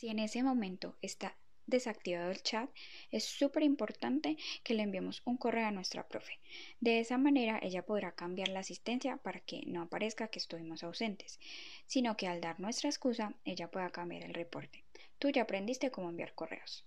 Si en ese momento está desactivado el chat, es súper importante que le enviemos un correo a nuestra profe. De esa manera ella podrá cambiar la asistencia para que no aparezca que estuvimos ausentes, sino que al dar nuestra excusa ella pueda cambiar el reporte. Tú ya aprendiste cómo enviar correos.